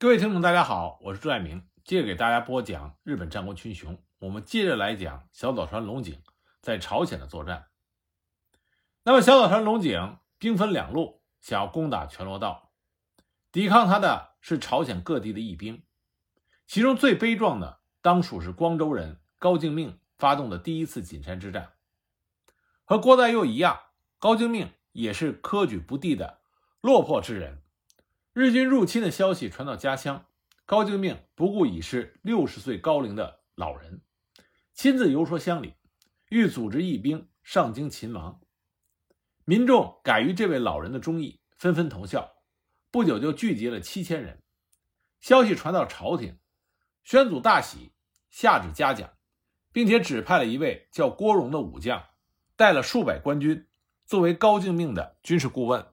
各位听众，大家好，我是朱爱明，接着给大家播讲日本战国群雄。我们接着来讲小早川龙井在朝鲜的作战。那么，小早川龙井兵分两路，想要攻打全罗道，抵抗他的是朝鲜各地的义兵。其中最悲壮的，当属是光州人高敬命发动的第一次锦山之战。和郭代佑一样，高敬命也是科举不第的落魄之人。日军入侵的消息传到家乡，高敬命不顾已是六十岁高龄的老人，亲自游说乡里，欲组织义兵上京擒王。民众改于这位老人的忠义，纷纷投效，不久就聚集了七千人。消息传到朝廷，宣祖大喜，下旨嘉奖，并且指派了一位叫郭荣的武将，带了数百官军，作为高敬命的军事顾问。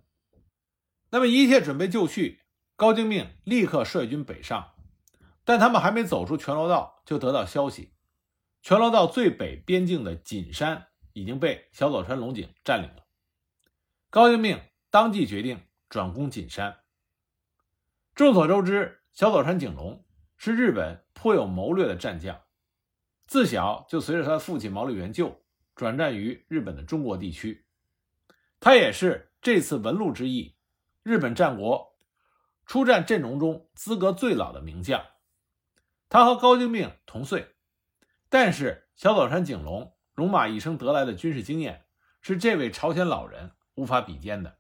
那么一切准备就绪，高敬命立刻率军北上，但他们还没走出全罗道，就得到消息，全罗道最北边境的锦山已经被小早川龙井占领了。高敬命当即决定转攻锦山。众所周知，小早川景隆是日本颇有谋略的战将，自小就随着他的父亲毛利元就转战于日本的中国地区，他也是这次文禄之役。日本战国出战阵容中资格最老的名将，他和高精命同岁，但是小早川景隆戎马一生得来的军事经验是这位朝鲜老人无法比肩的。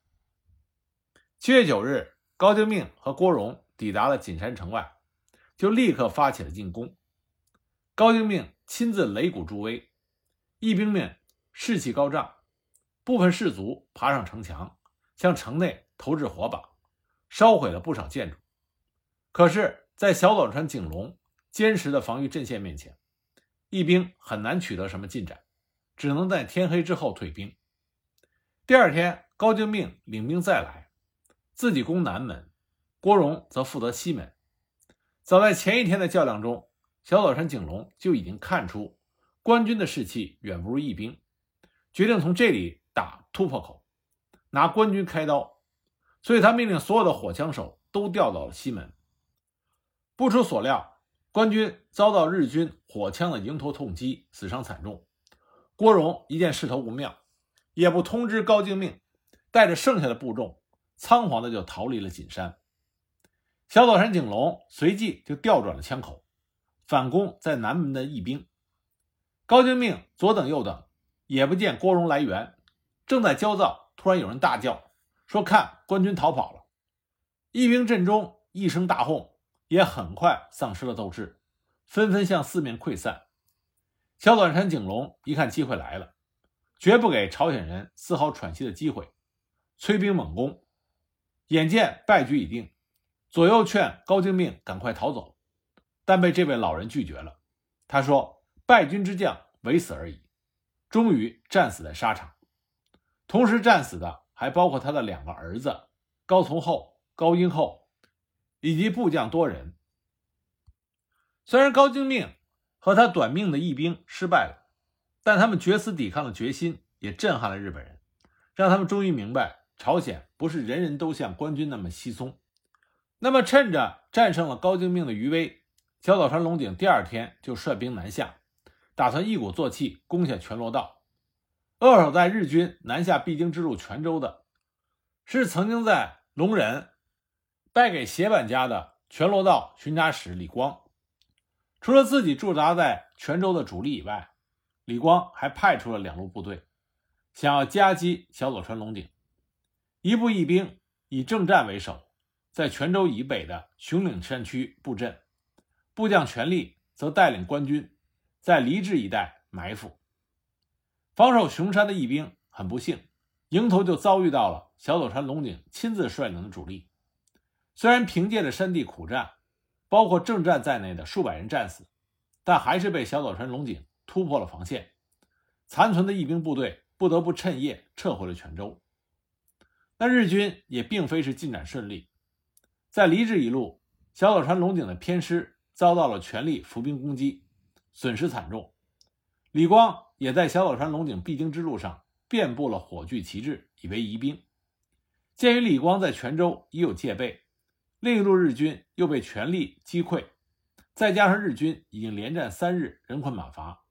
七月九日，高精命和郭荣抵达了锦山城外，就立刻发起了进攻。高精命亲自擂鼓助威，义兵们士气高涨，部分士卒爬上城墙，向城内。投掷火把，烧毁了不少建筑。可是，在小早川景隆坚实的防御阵线面前，义兵很难取得什么进展，只能在天黑之后退兵。第二天，高敬命领兵再来，自己攻南门，郭荣则负责西门。早在前一天的较量中，小早川景隆就已经看出官军的士气远不如义兵，决定从这里打突破口，拿官军开刀。所以他命令所有的火枪手都调到了西门。不出所料，官军遭到日军火枪的迎头痛击，死伤惨重。郭荣一见势头不妙，也不通知高敬命，带着剩下的部众，仓皇的就逃离了锦山。小早川景隆随即就调转了枪口，反攻在南门的义兵。高敬命左等右等，也不见郭荣来援，正在焦躁，突然有人大叫。说：“看，官军逃跑了！”义兵阵中一声大哄，也很快丧失了斗志，纷纷向四面溃散。小短山景隆一看机会来了，绝不给朝鲜人丝毫喘息的机会，催兵猛攻。眼见败局已定，左右劝高精命赶快逃走，但被这位老人拒绝了。他说：“败军之将，唯死而已。”终于战死在沙场，同时战死的。还包括他的两个儿子高从厚、高英厚，以及部将多人。虽然高精命和他短命的义兵失败了，但他们决死抵抗的决心也震撼了日本人，让他们终于明白朝鲜不是人人都像官军那么稀松。那么，趁着战胜了高精命的余威，小早川龙井第二天就率兵南下，打算一鼓作气攻下全罗道。扼守在日军南下必经之路泉州的，是曾经在龙仁败给斜坂家的全罗道巡查使李光。除了自己驻扎在泉州的主力以外，李光还派出了两路部队，想要夹击小佐川龙井。一部义兵以正战为首，在泉州以北的熊岭山区布阵，部将全力则带领官军在离治一带埋伏。防守熊山的义兵很不幸，迎头就遭遇到了小佐川龙井亲自率领的主力。虽然凭借着山地苦战，包括正战在内的数百人战死，但还是被小佐川龙井突破了防线。残存的义兵部队不得不趁夜撤回了泉州。但日军也并非是进展顺利，在离治一路，小佐川龙井的偏师遭到了全力伏兵攻击，损失惨重。李光。也在小岛川龙井必经之路上遍布了火炬旗帜，以为疑兵。鉴于李光在泉州已有戒备，另一路日军又被全力击溃，再加上日军已经连战三日，人困马乏，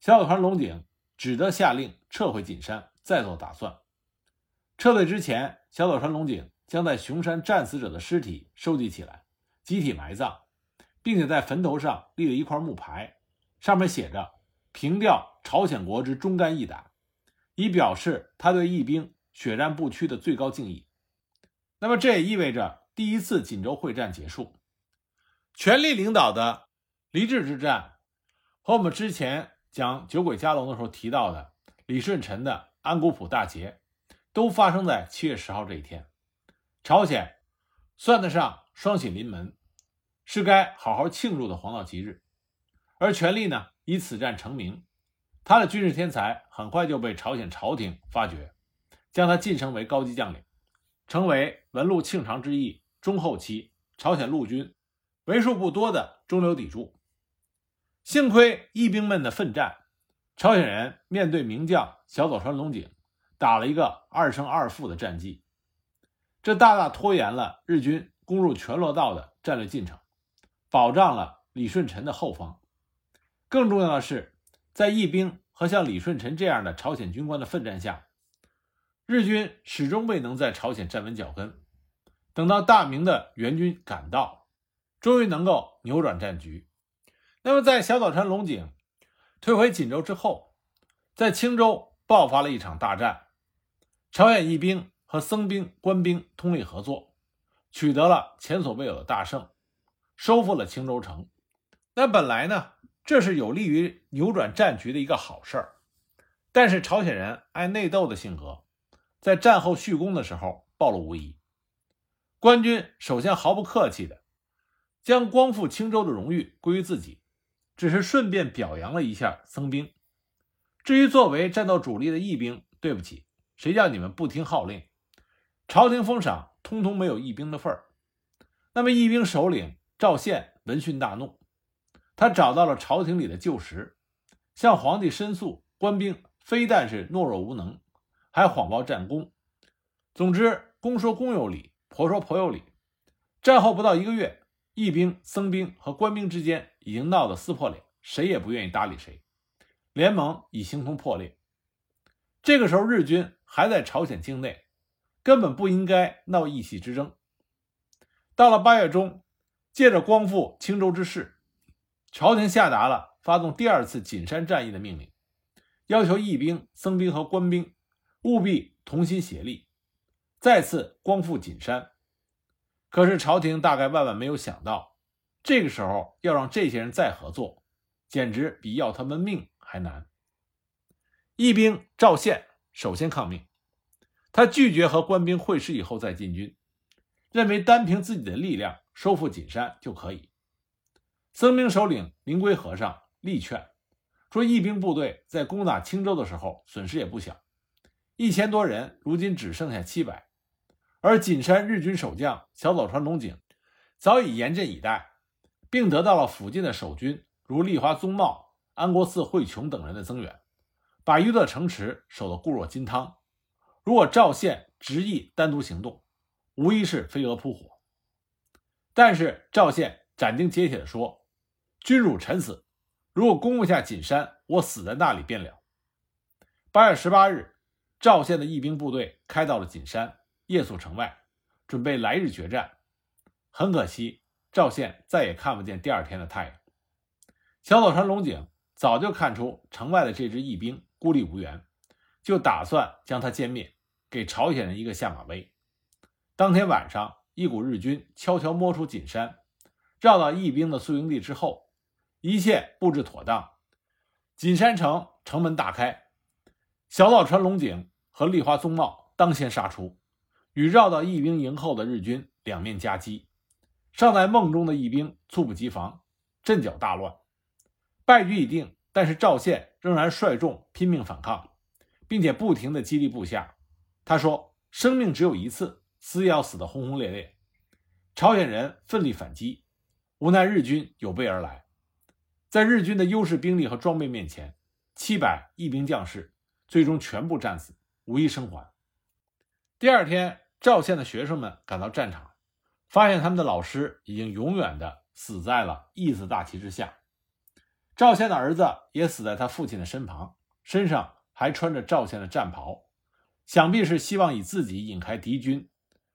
小岛川龙井只得下令撤回锦山，再做打算。撤退之前，小岛川龙井将在熊山战死者的尸体收集起来，集体埋葬，并且在坟头上立了一块木牌，上面写着“凭吊朝鲜国之忠肝义胆”，以表示他对义兵血战不屈的最高敬意。那么，这也意味着第一次锦州会战结束。权力领导的离智之战，和我们之前讲酒鬼加龙的时候提到的李舜臣的安古浦大捷，都发生在七月十号这一天。朝鲜算得上双喜临门，是该好好庆祝的黄道吉日。而权力呢，以此战成名，他的军事天才很快就被朝鲜朝廷发掘，将他晋升为高级将领。成为文禄庆长之役中后期朝鲜陆军为数不多的中流砥柱。幸亏义兵们的奋战，朝鲜人面对名将小早川龙井，打了一个二胜二负的战绩，这大大拖延了日军攻入全罗道的战略进程，保障了李舜臣的后方。更重要的是，在义兵和像李舜臣这样的朝鲜军官的奋战下。日军始终未能在朝鲜站稳脚跟，等到大明的援军赶到，终于能够扭转战局。那么，在小岛川龙井退回锦州之后，在青州爆发了一场大战，朝鲜义兵和僧兵、官兵通力合作，取得了前所未有的大胜，收复了青州城。那本来呢，这是有利于扭转战局的一个好事儿，但是朝鲜人爱内斗的性格。在战后续功的时候暴露无遗，官军首先毫不客气的将光复青州的荣誉归于自己，只是顺便表扬了一下僧兵。至于作为战斗主力的义兵，对不起，谁叫你们不听号令，朝廷封赏通通没有义兵的份儿。那么义兵首领赵宪闻讯大怒，他找到了朝廷里的旧识，向皇帝申诉官兵非但是懦弱无能。还谎报战功，总之公说公有理，婆说婆有理。战后不到一个月，义兵、僧兵和官兵之间已经闹得撕破脸，谁也不愿意搭理谁，联盟已形同破裂。这个时候，日军还在朝鲜境内，根本不应该闹义气之争。到了八月中，借着光复青州之势，朝廷下达了发动第二次锦山战役的命令，要求义兵、僧兵和官兵。务必同心协力，再次光复锦山。可是朝廷大概万万没有想到，这个时候要让这些人再合作，简直比要他们命还难。义兵赵宪首先抗命，他拒绝和官兵会师以后再进军，认为单凭自己的力量收复锦山就可以。僧兵首领灵龟和尚力劝说，义兵部队在攻打青州的时候损失也不小。一千多人，如今只剩下七百，而锦山日军守将小早川龙井早已严阵以待，并得到了附近的守军如立花宗茂、安国寺惠琼等人的增援，把一座城池守得固若金汤。如果赵宪执意单独行动，无疑是飞蛾扑火。但是赵宪斩钉截铁地说：“君辱臣死，如果攻不下锦山，我死在那里便了。”八月十八日。赵县的义兵部队开到了锦山，夜宿城外，准备来日决战。很可惜，赵县再也看不见第二天的太阳。小早川龙井早就看出城外的这支义兵孤立无援，就打算将他歼灭，给朝鲜人一个下马威。当天晚上，一股日军悄悄摸出锦山，绕到义兵的宿营地之后，一切布置妥当，锦山城城门大开，小早川龙井。和立花宗茂当先杀出，与绕到义兵营后的日军两面夹击。尚在梦中的义兵猝不及防，阵脚大乱，败局已定。但是赵宪仍然率众拼命反抗，并且不停地激励部下。他说：“生命只有一次，死也要死得轰轰烈烈。”朝鲜人奋力反击，无奈日军有备而来，在日军的优势兵力和装备面前，七百义兵将士最终全部战死。无一生还。第二天，赵县的学生们赶到战场，发现他们的老师已经永远的死在了义字大旗之下。赵县的儿子也死在他父亲的身旁，身上还穿着赵县的战袍，想必是希望以自己引开敌军，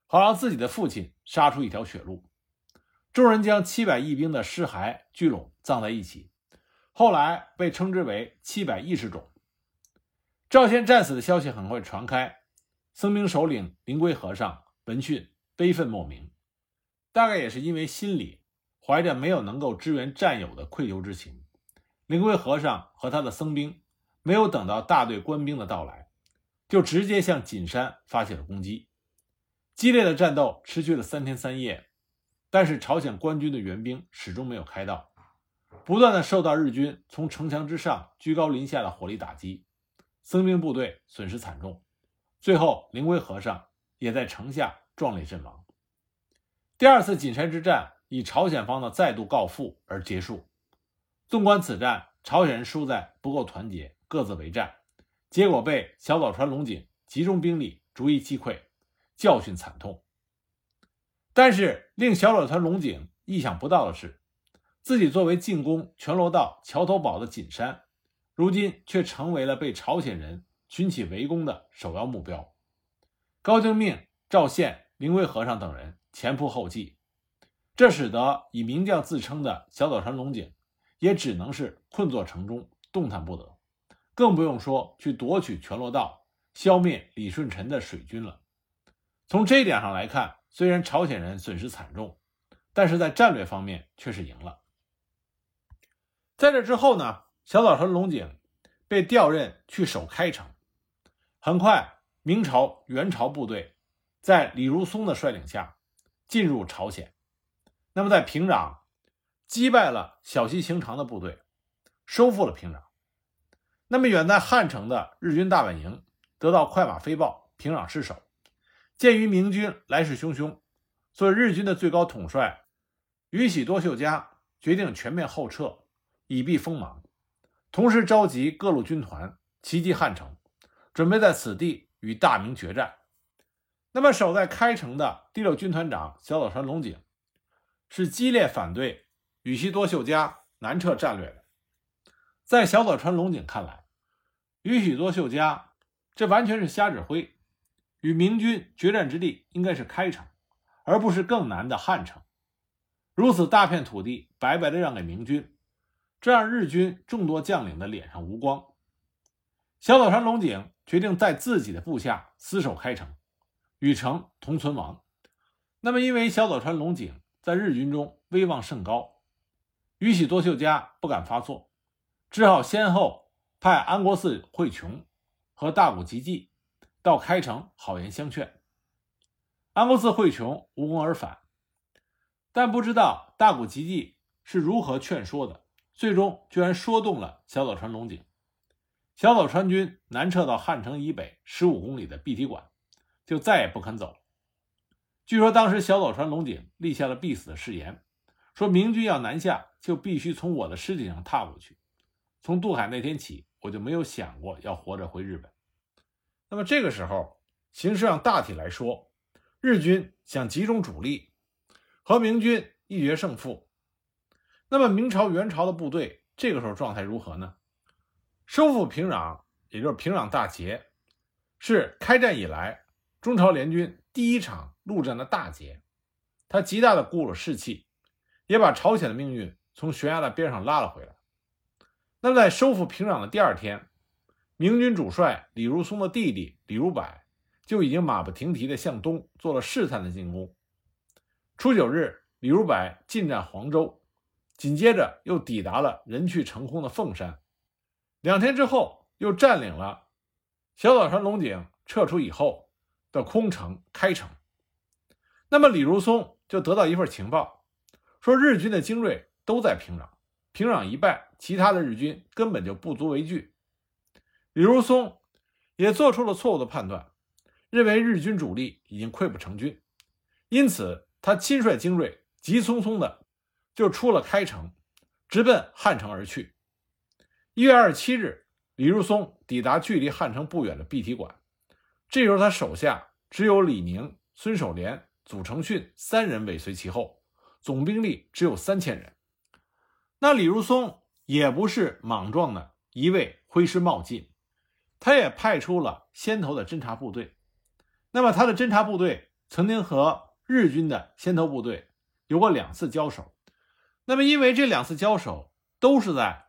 好让自己的父亲杀出一条血路。众人将七百义兵的尸骸聚拢葬在一起，后来被称之为七百一十种。赵宪战死的消息很快传开，僧兵首领灵龟和尚闻讯悲愤莫名，大概也是因为心里怀着没有能够支援战友的愧疚之情。灵龟和尚和他的僧兵没有等到大队官兵的到来，就直接向锦山发起了攻击。激烈的战斗持续了三天三夜。但是朝鲜官军的援兵始终没有开到，不断的受到日军从城墙之上居高临下的火力打击，僧兵部队损失惨重，最后灵龟和尚也在城下壮烈阵亡。第二次锦山之战以朝鲜方的再度告负而结束。纵观此战，朝鲜人输在不够团结，各自为战，结果被小早川龙井集中兵力逐一击溃，教训惨痛。但是令小早川龙井意想不到的是，自己作为进攻全罗道桥头堡的锦山，如今却成为了被朝鲜人群起围攻的首要目标。高京命赵宪、灵龟和尚等人前仆后继，这使得以名将自称的小早川龙井也只能是困坐城中，动弹不得，更不用说去夺取全罗道、消灭李舜臣的水军了。从这一点上来看。虽然朝鲜人损失惨重，但是在战略方面却是赢了。在这之后呢，小早川龙井被调任去守开城。很快，明朝援朝部队在李如松的率领下进入朝鲜。那么，在平壤击败了小西行长的部队，收复了平壤。那么，远在汉城的日军大本营得到快马飞报，平壤失守。鉴于明军来势汹汹，所以日军的最高统帅宇喜多秀家决定全面后撤，以避锋芒。同时召集各路军团齐集汉城，准备在此地与大明决战。那么守在开城的第六军团长小早川龙井是激烈反对宇喜多秀家南撤战略的。在小早川龙井看来，宇喜多秀家这完全是瞎指挥。与明军决战之地应该是开城，而不是更难的汉城。如此大片土地白白的让给明军，这让日军众多将领的脸上无光。小早川龙井决定在自己的部下死守开城，与城同存亡。那么，因为小早川龙井在日军中威望甚高，宇喜多秀家不敢发作，只好先后派安国寺惠琼和大谷吉继。到开城好言相劝，安国寺惠琼无功而返，但不知道大谷吉继是如何劝说的，最终居然说动了小早川龙井。小早川军南撤到汉城以北十五公里的碧提馆，就再也不肯走了。据说当时小早川龙井立下了必死的誓言，说明军要南下，就必须从我的尸体上踏过去。从渡海那天起，我就没有想过要活着回日本。那么这个时候，形势上大体来说，日军想集中主力和明军一决胜负。那么明朝元朝的部队这个时候状态如何呢？收复平壤，也就是平壤大捷，是开战以来中朝联军第一场陆战的大捷，它极大的鼓舞了士气，也把朝鲜的命运从悬崖的边上拉了回来。那么在收复平壤的第二天。明军主帅李如松的弟弟李如柏就已经马不停蹄地向东做了试探的进攻。初九日，李如柏进占黄州，紧接着又抵达了人去城空的凤山。两天之后，又占领了小早川龙井撤出以后的空城开城。那么李如松就得到一份情报，说日军的精锐都在平壤，平壤一败，其他的日军根本就不足为惧。李如松也做出了错误的判断，认为日军主力已经溃不成军，因此他亲率精锐，急匆匆的就出了开城，直奔汉城而去。一月二十七日，李如松抵达距离汉城不远的碧提馆，这时候他手下只有李宁、孙守廉、祖承训三人尾随其后，总兵力只有三千人。那李如松也不是莽撞的一味挥师冒进，他也派出了先头的侦察部队。那么他的侦察部队曾经和日军的先头部队有过两次交手。那么因为这两次交手都是在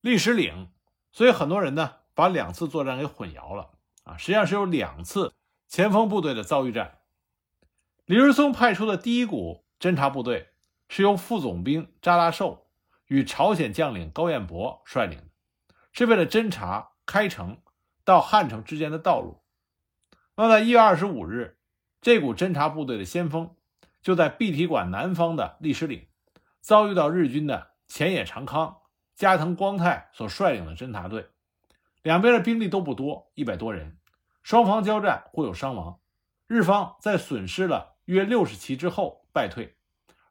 历史岭，所以很多人呢把两次作战给混淆了啊。实际上是有两次前锋部队的遭遇战。李日松派出的第一股侦察部队是由副总兵扎拉寿与朝鲜将领高彦博率领的，是为了侦察开城到汉城之间的道路。那么，在一月二十五日，这股侦察部队的先锋就在碧提馆南方的历史岭遭遇到日军的前野长康、加藤光太所率领的侦察队，两边的兵力都不多，一百多人，双方交战互有伤亡，日方在损失了。约六十骑之后败退，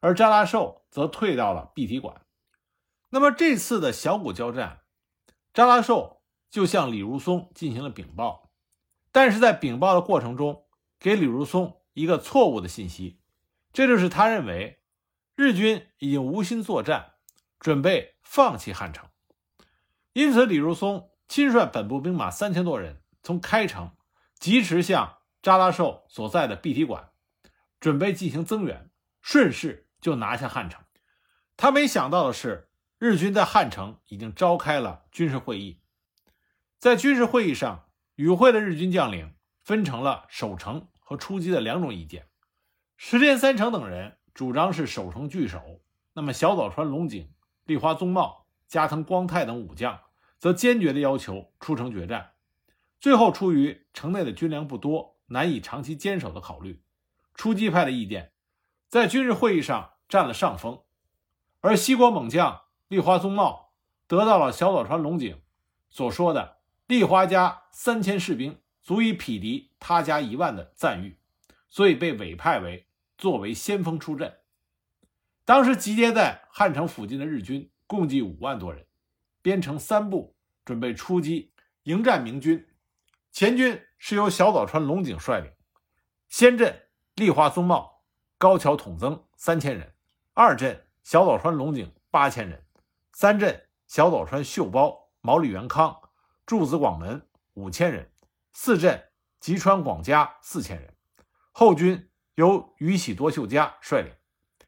而扎拉寿则退到了碧提馆。那么这次的小股交战，扎拉寿就向李如松进行了禀报，但是在禀报的过程中，给李如松一个错误的信息，这就是他认为日军已经无心作战，准备放弃汉城。因此，李如松亲率本部兵马三千多人，从开城疾驰向扎拉寿所在的碧提馆。准备进行增援，顺势就拿下汉城。他没想到的是，日军在汉城已经召开了军事会议。在军事会议上，与会的日军将领分成了守城和出击的两种意见。石田三成等人主张是守城据守，那么小早川龙井、立花宗茂、加藤光太等武将则坚决地要求出城决战。最后，出于城内的军粮不多，难以长期坚守的考虑。出击派的意见在军事会议上占了上风，而西国猛将立花宗茂得到了小早川龙井所说的“立花家三千士兵足以匹敌他家一万”的赞誉，所以被委派为作为先锋出阵。当时集结在汉城附近的日军共计五万多人，编成三部准备出击迎战明军。前军是由小早川龙井率领，先阵。立花宗茂、高桥统增三千人，二阵小早川龙井八千人，三阵小早川秀包、毛利元康、柱子广门五千人，四阵吉川广家四千人。后军由宇喜多秀家率领，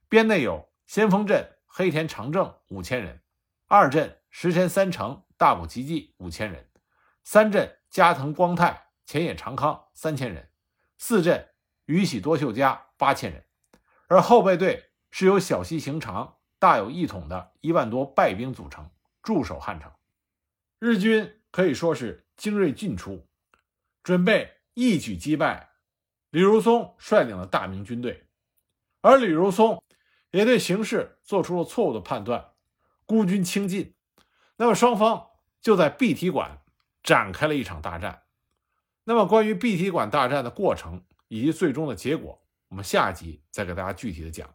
编内有先锋镇黑田长政五千人，二镇石田三成、大谷吉继五千人，三镇加藤光太、前野长康三千人，四镇。宇喜多秀家八千人，而后备队是由小西行长、大有一统的一万多败兵组成，驻守汉城。日军可以说是精锐尽出，准备一举击败李如松率领了大明军队。而李如松也对形势做出了错误的判断，孤军轻进。那么双方就在碧提馆展开了一场大战。那么关于碧提馆大战的过程。以及最终的结果，我们下集再给大家具体的讲。